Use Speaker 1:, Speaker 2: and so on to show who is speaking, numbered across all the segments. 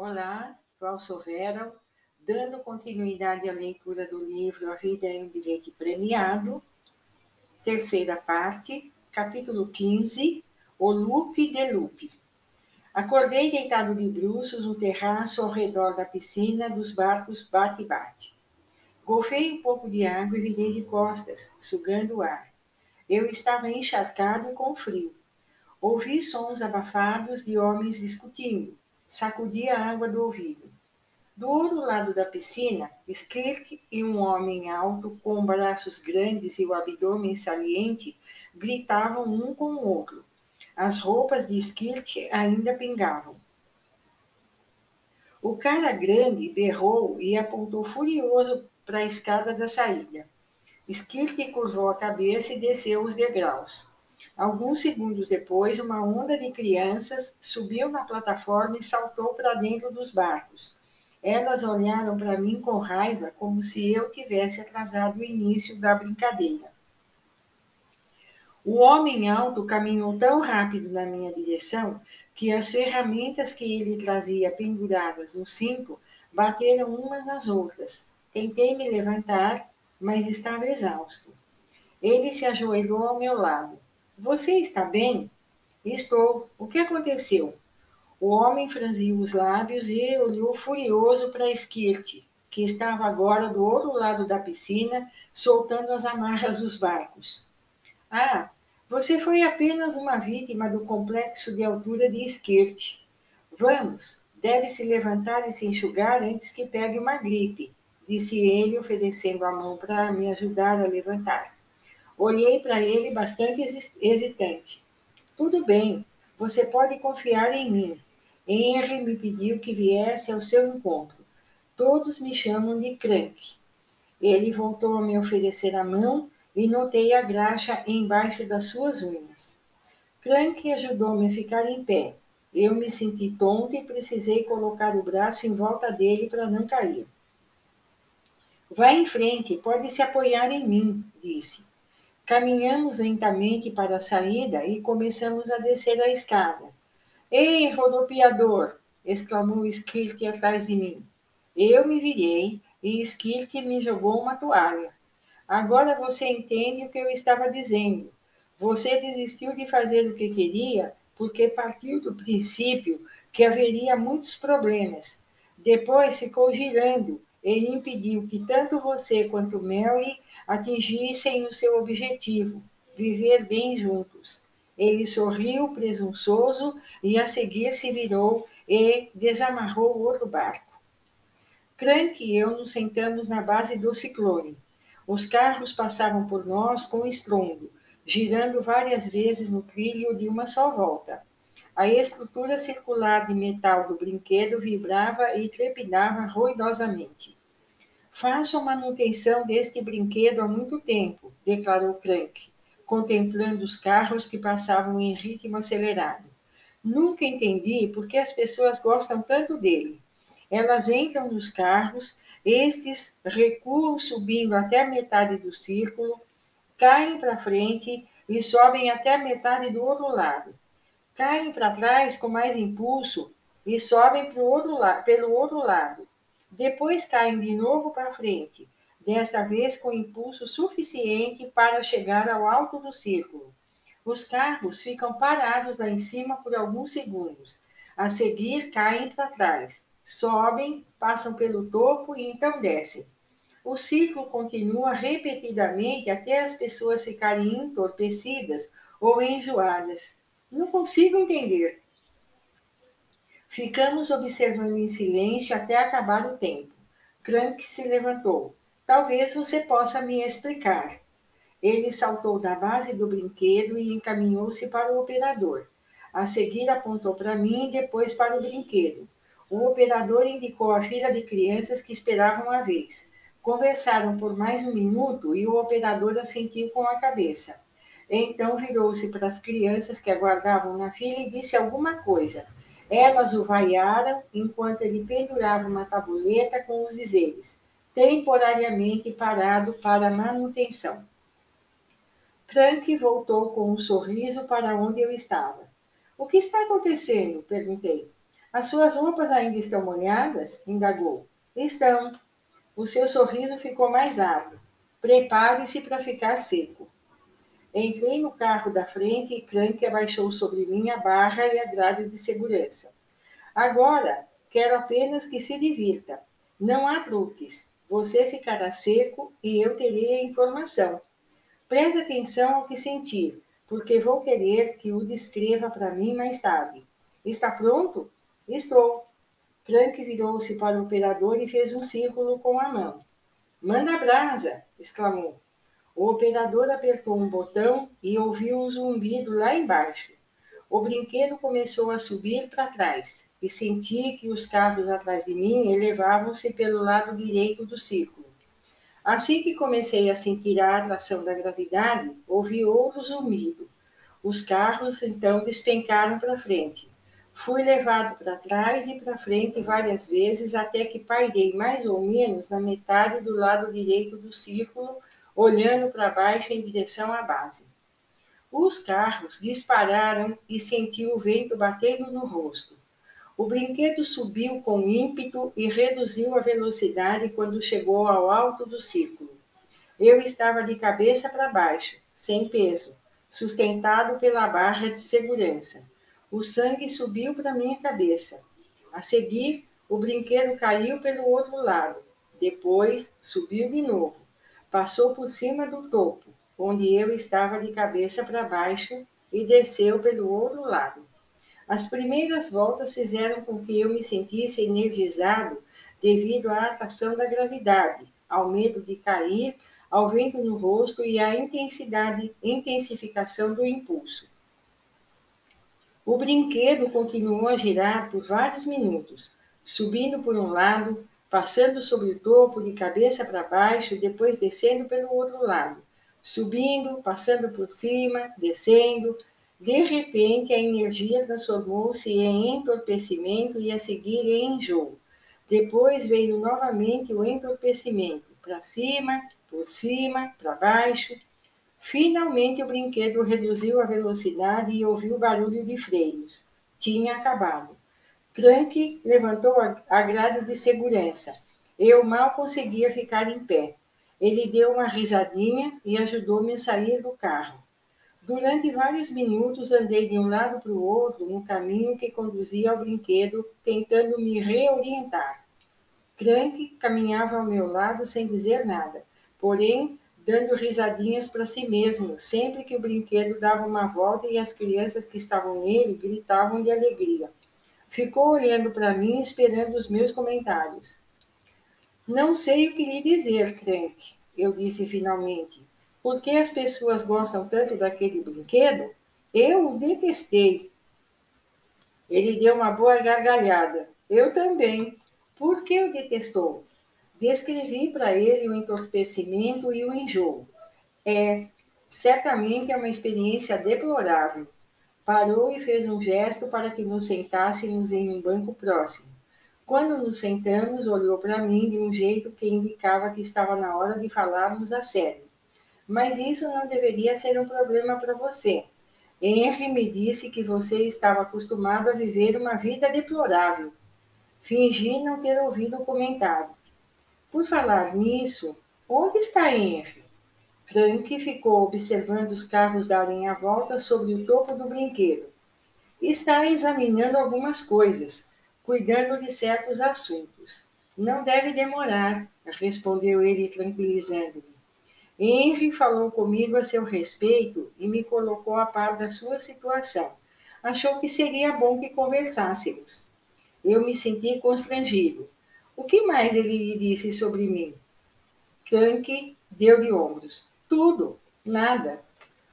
Speaker 1: Olá, Valso Vera, dando continuidade à leitura do livro A Vida é um Bilhete Premiado, terceira parte, capítulo 15, O Lupe de Lupe. Acordei deitado de bruços no terraço ao redor da piscina dos barcos bate-bate. Golfei um pouco de água e virei de costas, sugando o ar. Eu estava encharcado e com frio. Ouvi sons abafados de homens discutindo. Sacudi a água do ouvido. Do outro lado da piscina, Skirk e um homem alto, com braços grandes e o abdômen saliente, gritavam um com o outro. As roupas de Skirk ainda pingavam. O cara grande berrou e apontou furioso para a escada da saída. Skirk curvou a cabeça e desceu os degraus. Alguns segundos depois, uma onda de crianças subiu na plataforma e saltou para dentro dos barcos. Elas olharam para mim com raiva, como se eu tivesse atrasado o início da brincadeira. O homem alto caminhou tão rápido na minha direção que as ferramentas que ele trazia penduradas no cinto bateram umas nas outras. Tentei me levantar, mas estava exausto. Ele se ajoelhou ao meu lado. Você está bem? Estou. O que aconteceu? O homem franziu os lábios e olhou furioso para Skirt, que estava agora do outro lado da piscina, soltando as amarras dos barcos. Ah, você foi apenas uma vítima do complexo de altura de Skirt. Vamos, deve se levantar e se enxugar antes que pegue uma gripe disse ele, oferecendo a mão para me ajudar a levantar. Olhei para ele bastante hesitante. Tudo bem, você pode confiar em mim. Henry me pediu que viesse ao seu encontro. Todos me chamam de Crank. Ele voltou a me oferecer a mão e notei a graxa embaixo das suas unhas. Crank ajudou-me a ficar em pé. Eu me senti tonto e precisei colocar o braço em volta dele para não cair. Vá em frente, pode se apoiar em mim, disse. Caminhamos lentamente para a saída e começamos a descer a escada. Ei, rodopiador! exclamou Skirt atrás de mim. Eu me virei e Skirt me jogou uma toalha. Agora você entende o que eu estava dizendo. Você desistiu de fazer o que queria porque partiu do princípio que haveria muitos problemas. Depois ficou girando ele impediu que tanto você quanto Mary atingissem o seu objetivo, viver bem juntos. Ele sorriu presunçoso e a seguir se virou e desamarrou o outro barco. Crank e eu nos sentamos na base do ciclone. Os carros passavam por nós com estrondo, girando várias vezes no trilho de uma só volta. A estrutura circular de metal do brinquedo vibrava e trepidava ruidosamente. Faço manutenção deste brinquedo há muito tempo, declarou Crank, contemplando os carros que passavam em ritmo acelerado. Nunca entendi por que as pessoas gostam tanto dele. Elas entram nos carros, estes recuam subindo até a metade do círculo, caem para frente e sobem até a metade do outro lado caem para trás com mais impulso e sobem outro pelo outro lado. Depois caem de novo para frente, desta vez com impulso suficiente para chegar ao alto do círculo. Os carros ficam parados lá em cima por alguns segundos. A seguir, caem para trás, sobem, passam pelo topo e então descem. O ciclo continua repetidamente até as pessoas ficarem entorpecidas ou enjoadas. Não consigo entender. Ficamos observando em silêncio até acabar o tempo. Crank se levantou. Talvez você possa me explicar. Ele saltou da base do brinquedo e encaminhou-se para o operador. A seguir apontou para mim e depois para o brinquedo. O operador indicou a fila de crianças que esperavam a vez. Conversaram por mais um minuto e o operador assentiu com a cabeça. Então virou-se para as crianças que aguardavam na fila e disse alguma coisa. Elas o vaiaram enquanto ele pendurava uma tabuleta com os dizeres: temporariamente parado para manutenção. Crank voltou com um sorriso para onde eu estava. O que está acontecendo? perguntei. As suas roupas ainda estão molhadas? indagou. Estão. O seu sorriso ficou mais largo. Prepare-se para ficar seco. Entrei no carro da frente e Crank abaixou sobre mim a barra e a grade de segurança. Agora, quero apenas que se divirta. Não há truques. Você ficará seco e eu terei a informação. Preste atenção ao que sentir, porque vou querer que o descreva para mim mais tarde. Está pronto? Estou. Crank virou-se para o operador e fez um círculo com a mão. Manda brasa! exclamou. O operador apertou um botão e ouviu um zumbido lá embaixo. O brinquedo começou a subir para trás e senti que os carros atrás de mim elevavam-se pelo lado direito do círculo. Assim que comecei a sentir a atração da gravidade, ouvi outro zumbido. Os carros então despencaram para frente. Fui levado para trás e para frente várias vezes até que pairei mais ou menos na metade do lado direito do círculo olhando para baixo em direção à base. Os carros dispararam e senti o vento batendo no rosto. O brinquedo subiu com ímpeto e reduziu a velocidade quando chegou ao alto do círculo. Eu estava de cabeça para baixo, sem peso, sustentado pela barra de segurança. O sangue subiu para minha cabeça. A seguir, o brinquedo caiu pelo outro lado. Depois, subiu de novo. Passou por cima do topo, onde eu estava de cabeça para baixo, e desceu pelo outro lado. As primeiras voltas fizeram com que eu me sentisse energizado devido à atração da gravidade, ao medo de cair, ao vento no rosto e à intensidade, intensificação do impulso. O brinquedo continuou a girar por vários minutos, subindo por um lado, passando sobre o topo de cabeça para baixo, depois descendo pelo outro lado, subindo, passando por cima, descendo. De repente, a energia transformou-se em entorpecimento e a seguir em enjoo. Depois veio novamente o entorpecimento, para cima, por cima, para baixo. Finalmente, o brinquedo reduziu a velocidade e ouviu barulho de freios. Tinha acabado. Crank levantou a grade de segurança. Eu mal conseguia ficar em pé. Ele deu uma risadinha e ajudou-me a sair do carro. Durante vários minutos andei de um lado para o outro no caminho que conduzia ao brinquedo, tentando me reorientar. Crank caminhava ao meu lado sem dizer nada, porém dando risadinhas para si mesmo, sempre que o brinquedo dava uma volta e as crianças que estavam nele gritavam de alegria. Ficou olhando para mim, esperando os meus comentários. Não sei o que lhe dizer, Crank, eu disse finalmente. Por que as pessoas gostam tanto daquele brinquedo? Eu o detestei. Ele deu uma boa gargalhada. Eu também. Por que o detestou? Descrevi para ele o entorpecimento e o enjoo. É, certamente é uma experiência deplorável. Parou e fez um gesto para que nos sentássemos em um banco próximo. Quando nos sentamos, olhou para mim de um jeito que indicava que estava na hora de falarmos a sério. Mas isso não deveria ser um problema para você. Henry me disse que você estava acostumado a viver uma vida deplorável. Fingi não ter ouvido o comentário. Por falar nisso, onde está Henry? Frank ficou observando os carros darem a volta sobre o topo do brinquedo. Está examinando algumas coisas, cuidando de certos assuntos. Não deve demorar, respondeu ele tranquilizando-me. Henry falou comigo a seu respeito e me colocou a par da sua situação. Achou que seria bom que conversássemos. Eu me senti constrangido. O que mais ele lhe disse sobre mim? Frank deu de ombros. Tudo, nada.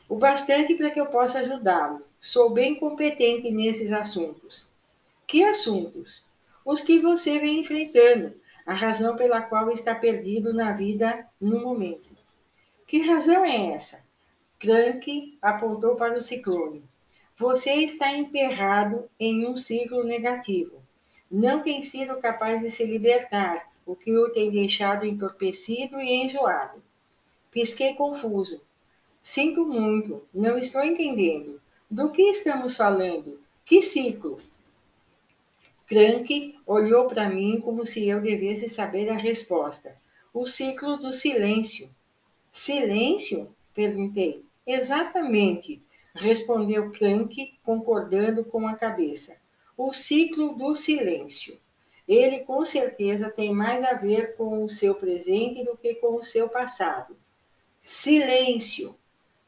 Speaker 1: O bastante para que eu possa ajudá-lo. Sou bem competente nesses assuntos. Que assuntos? Os que você vem enfrentando, a razão pela qual está perdido na vida no momento. Que razão é essa? Crank apontou para o ciclone. Você está emperrado em um ciclo negativo. Não tem sido capaz de se libertar, o que o tem deixado entorpecido e enjoado. Pisquei confuso. Sinto muito, não estou entendendo. Do que estamos falando? Que ciclo? Crank olhou para mim como se eu devesse saber a resposta. O ciclo do silêncio. Silêncio? Perguntei. Exatamente, respondeu Crank, concordando com a cabeça. O ciclo do silêncio. Ele com certeza tem mais a ver com o seu presente do que com o seu passado. Silêncio.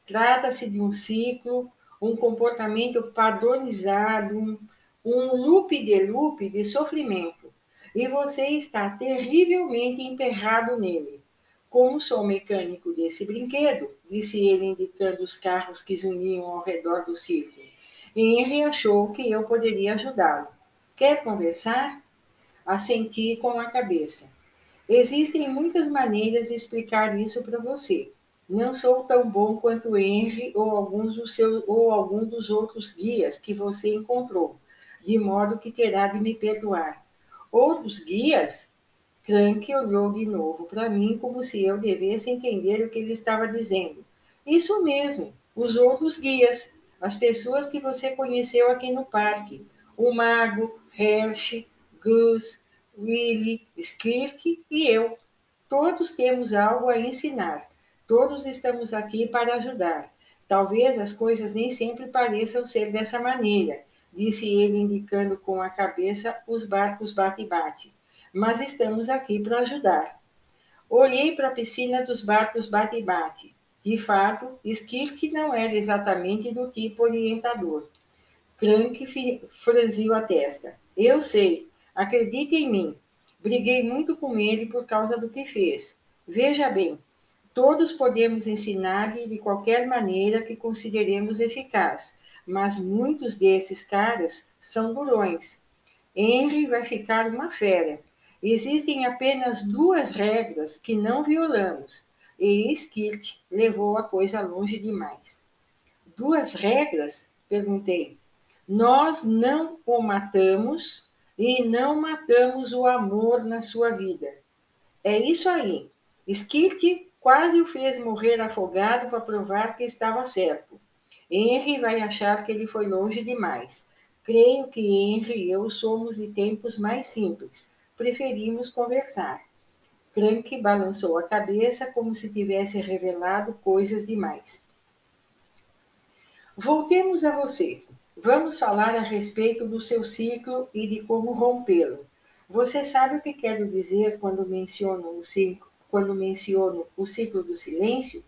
Speaker 1: Trata-se de um ciclo, um comportamento padronizado, um, um loop de loop de sofrimento. E você está terrivelmente emperrado nele. Como sou mecânico desse brinquedo, disse ele, indicando os carros que zuniam ao redor do círculo. Henry achou que eu poderia ajudá-lo. Quer conversar? Assenti com a cabeça. Existem muitas maneiras de explicar isso para você. Não sou tão bom quanto Henry ou alguns dos seus ou algum dos outros guias que você encontrou, de modo que terá de me perdoar. Outros guias? Crank olhou de novo para mim como se eu devesse entender o que ele estava dizendo. Isso mesmo, os outros guias, as pessoas que você conheceu aqui no parque. O mago, Hershey, Gus, Willy, Skirk e eu. Todos temos algo a ensinar Todos estamos aqui para ajudar. Talvez as coisas nem sempre pareçam ser dessa maneira, disse ele, indicando com a cabeça os barcos bate-bate. Mas estamos aqui para ajudar. Olhei para a piscina dos barcos bate-bate. De fato, Skirk não era exatamente do tipo orientador. Crank franziu a testa. Eu sei, acredite em mim. Briguei muito com ele por causa do que fez. Veja bem, Todos podemos ensinar-lhe de qualquer maneira que consideremos eficaz, mas muitos desses caras são durões. Henry vai ficar uma fera. Existem apenas duas regras que não violamos, e Skirt levou a coisa longe demais. Duas regras? Perguntei. Nós não o matamos e não matamos o amor na sua vida. É isso aí. Skirt quase o fez morrer afogado para provar que estava certo. Henry vai achar que ele foi longe demais. Creio que Henry e eu somos de tempos mais simples. Preferimos conversar. Crank balançou a cabeça como se tivesse revelado coisas demais. Voltemos a você. Vamos falar a respeito do seu ciclo e de como rompê-lo. Você sabe o que quero dizer quando menciono o ciclo? Quando menciono o ciclo do silêncio,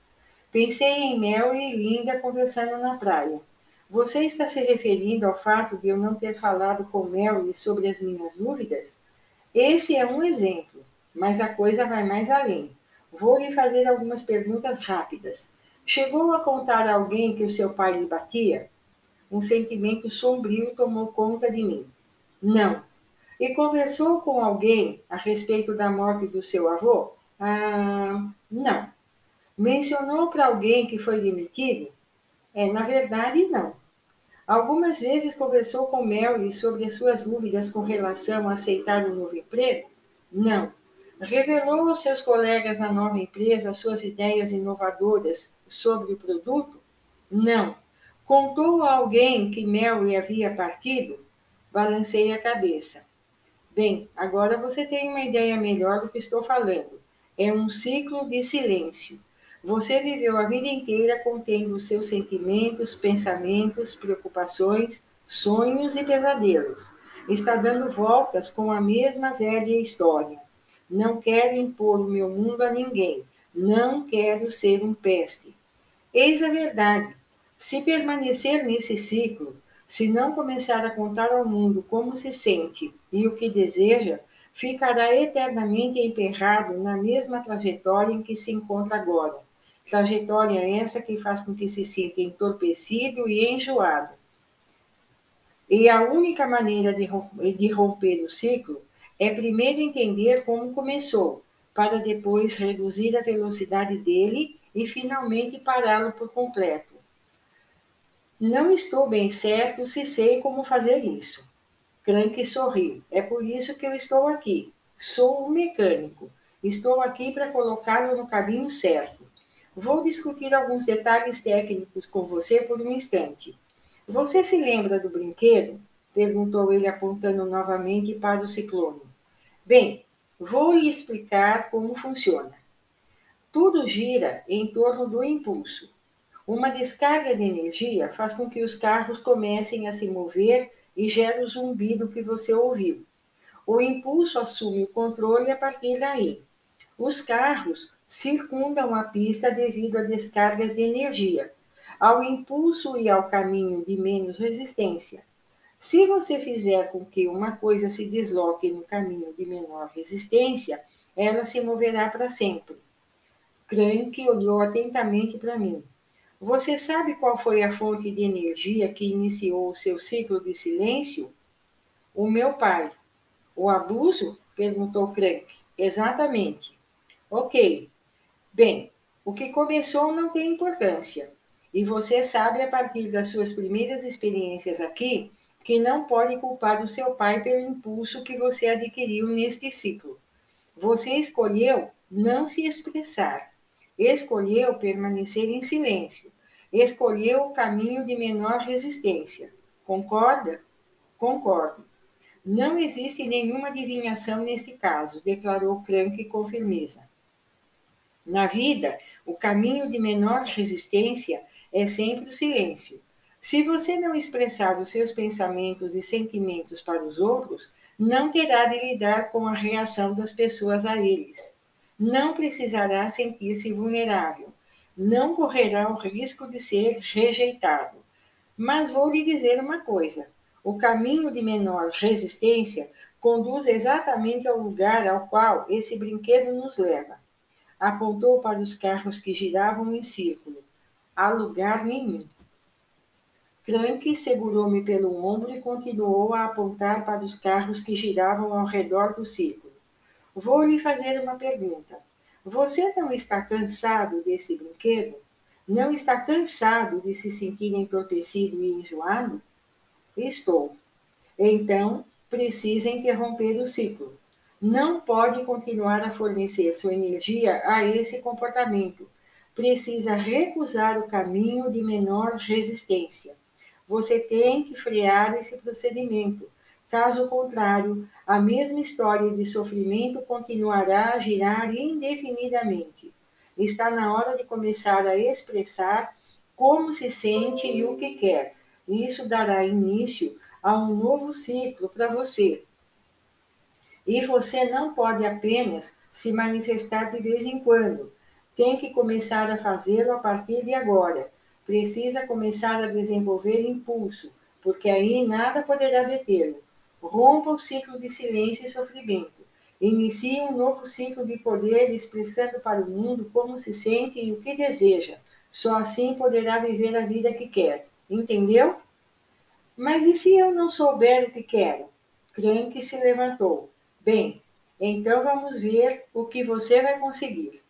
Speaker 1: pensei em Mel e Linda conversando na praia. Você está se referindo ao fato de eu não ter falado com Mel sobre as minhas dúvidas? Esse é um exemplo, mas a coisa vai mais além. Vou lhe fazer algumas perguntas rápidas. Chegou a contar a alguém que o seu pai lhe batia? Um sentimento sombrio tomou conta de mim. Não. E conversou com alguém a respeito da morte do seu avô? Ah, não. Mencionou para alguém que foi demitido? É, na verdade, não. Algumas vezes conversou com Melly sobre as suas dúvidas com relação a aceitar um novo emprego? Não. Revelou aos seus colegas na nova empresa suas ideias inovadoras sobre o produto? Não. Contou a alguém que Melly havia partido? Balancei a cabeça. Bem, agora você tem uma ideia melhor do que estou falando. É um ciclo de silêncio. Você viveu a vida inteira contendo os seus sentimentos, pensamentos, preocupações, sonhos e pesadelos. Está dando voltas com a mesma velha história. Não quero impor o meu mundo a ninguém. Não quero ser um peste. Eis a verdade. Se permanecer nesse ciclo, se não começar a contar ao mundo como se sente e o que deseja, ficará eternamente emperrado na mesma trajetória em que se encontra agora. Trajetória essa que faz com que se sinta entorpecido e enjoado. E a única maneira de romper o ciclo é primeiro entender como começou, para depois reduzir a velocidade dele e finalmente pará-lo por completo. Não estou bem certo se sei como fazer isso. Crank sorriu. É por isso que eu estou aqui. Sou um mecânico. Estou aqui para colocá-lo no caminho certo. Vou discutir alguns detalhes técnicos com você por um instante. Você se lembra do brinquedo? perguntou ele, apontando novamente para o ciclone. Bem, vou lhe explicar como funciona. Tudo gira em torno do impulso. Uma descarga de energia faz com que os carros comecem a se mover e gera o zumbido que você ouviu. O impulso assume o controle a partir daí. Os carros circundam a pista devido a descargas de energia, ao impulso e ao caminho de menos resistência. Se você fizer com que uma coisa se desloque no caminho de menor resistência, ela se moverá para sempre. Crank olhou atentamente para mim. Você sabe qual foi a fonte de energia que iniciou o seu ciclo de silêncio? O meu pai. O abuso? perguntou Crank. Exatamente. Ok. Bem, o que começou não tem importância. E você sabe, a partir das suas primeiras experiências aqui, que não pode culpar o seu pai pelo impulso que você adquiriu neste ciclo. Você escolheu não se expressar, escolheu permanecer em silêncio, escolheu o caminho de menor resistência. Concorda? Concordo. Não existe nenhuma adivinhação neste caso, declarou Crank com firmeza. Na vida, o caminho de menor resistência é sempre o silêncio. Se você não expressar os seus pensamentos e sentimentos para os outros, não terá de lidar com a reação das pessoas a eles. Não precisará sentir-se vulnerável. Não correrá o risco de ser rejeitado. Mas vou lhe dizer uma coisa: o caminho de menor resistência conduz exatamente ao lugar ao qual esse brinquedo nos leva. Apontou para os carros que giravam em círculo. A lugar nenhum. Crank segurou-me pelo ombro e continuou a apontar para os carros que giravam ao redor do círculo. Vou lhe fazer uma pergunta. Você não está cansado desse brinquedo? Não está cansado de se sentir entorpecido e enjoado? Estou. Então, precisa interromper o ciclo. Não pode continuar a fornecer sua energia a esse comportamento. Precisa recusar o caminho de menor resistência. Você tem que frear esse procedimento. Caso contrário, a mesma história de sofrimento continuará a girar indefinidamente. Está na hora de começar a expressar como se sente e o que quer. Isso dará início a um novo ciclo para você. E você não pode apenas se manifestar de vez em quando. Tem que começar a fazê-lo a partir de agora precisa começar a desenvolver impulso, porque aí nada poderá detê-lo. Rompa o ciclo de silêncio e sofrimento. Inicie um novo ciclo de poder expressando para o mundo como se sente e o que deseja. Só assim poderá viver a vida que quer. Entendeu? Mas e se eu não souber o que quero? Crank se levantou. Bem, então vamos ver o que você vai conseguir.